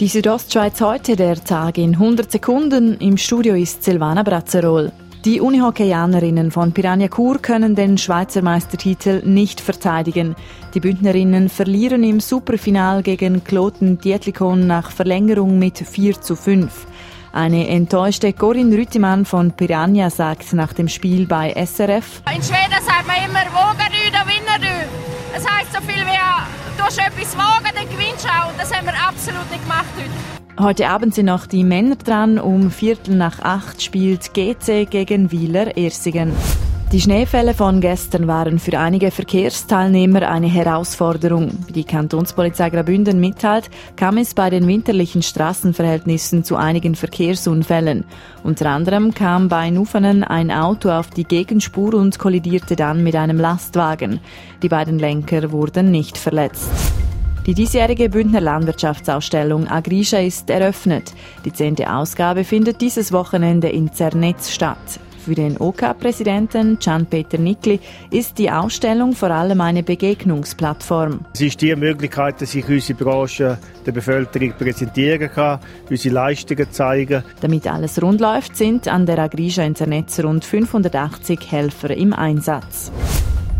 Die Südostschweiz heute, der Tag in 100 Sekunden. Im Studio ist Silvana Brazzerol. Die Unihockeyanerinnen von Piranha Chur können den Schweizer Meistertitel nicht verteidigen. Die Bündnerinnen verlieren im Superfinal gegen Kloten Dietlikon nach Verlängerung mit 4 zu 5. Eine enttäuschte Corinne Rüttimann von Piranha sagt nach dem Spiel bei SRF. In Schweden sagt man immer, wogen du, dann winner du. Es heisst so viel wie, du hast etwas wagen, dann gewinnst du auch. Das haben wir absolut nicht gemacht heute. Heute Abend sind noch die Männer dran. Um Viertel nach acht spielt GC gegen Wieler Ersingen. Die Schneefälle von gestern waren für einige Verkehrsteilnehmer eine Herausforderung. Wie die Kantonspolizei Graubünden mitteilt, kam es bei den winterlichen Straßenverhältnissen zu einigen Verkehrsunfällen. Unter anderem kam bei Nufenen ein Auto auf die Gegenspur und kollidierte dann mit einem Lastwagen. Die beiden Lenker wurden nicht verletzt. Die diesjährige Bündner Landwirtschaftsausstellung Agrisha ist eröffnet. Die zehnte Ausgabe findet dieses Wochenende in Zernetz statt. Für den OK-Präsidenten Gian-Peter Nickli ist die Ausstellung vor allem eine Begegnungsplattform. Es ist die Möglichkeit, dass sich unsere Branche der Bevölkerung präsentieren kann, unsere Leistungen zeigen. Damit alles rund läuft, sind an der Agrisha Internetz rund 580 Helfer im Einsatz.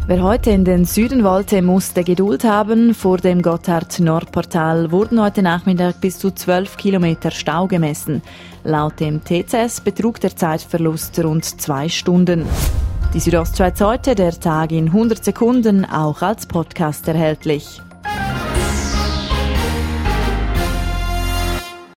Wer heute in den Süden wollte, musste Geduld haben. Vor dem Gotthard-Nordportal wurden heute Nachmittag bis zu 12 Kilometer Stau gemessen. Laut dem TCS betrug der Zeitverlust rund zwei Stunden. Die Südostschweiz heute, der Tag in 100 Sekunden, auch als Podcast erhältlich.